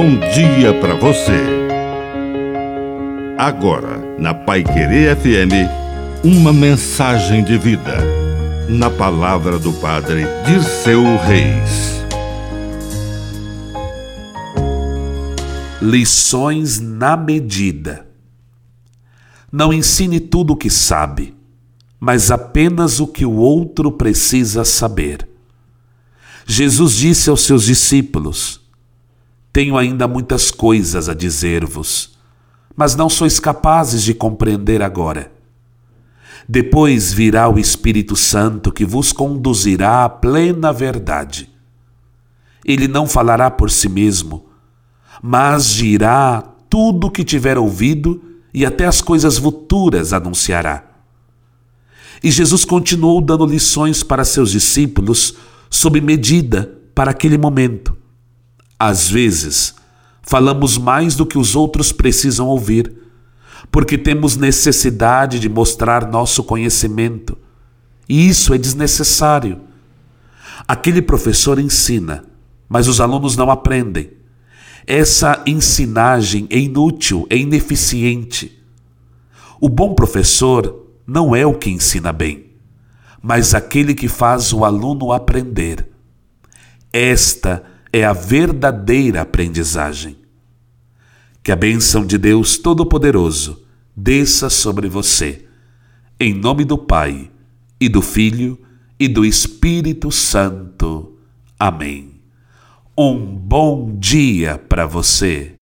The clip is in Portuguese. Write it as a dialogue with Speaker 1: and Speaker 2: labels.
Speaker 1: bom dia para você. Agora, na Pai Querer FM, uma mensagem de vida. Na palavra do Padre de seu Reis.
Speaker 2: Lições na medida. Não ensine tudo o que sabe, mas apenas o que o outro precisa saber. Jesus disse aos seus discípulos: Tenho ainda muitas coisas a dizer-vos, mas não sois capazes de compreender agora. Depois virá o Espírito Santo que vos conduzirá à plena verdade. Ele não falará por si mesmo, mas dirá tudo o que tiver ouvido e até as coisas futuras anunciará. E Jesus continuou dando lições para seus discípulos sob medida para aquele momento. Às vezes, falamos mais do que os outros precisam ouvir, porque temos necessidade de mostrar nosso conhecimento, e isso é desnecessário. Aquele professor ensina, mas os alunos não aprendem. Essa ensinagem é inútil, é ineficiente. O bom professor não é o que ensina bem mas aquele que faz o aluno aprender. Esta é a verdadeira aprendizagem. Que a bênção de Deus Todo-Poderoso desça sobre você, em nome do Pai, e do Filho, e do Espírito Santo. Amém. Um bom dia para você.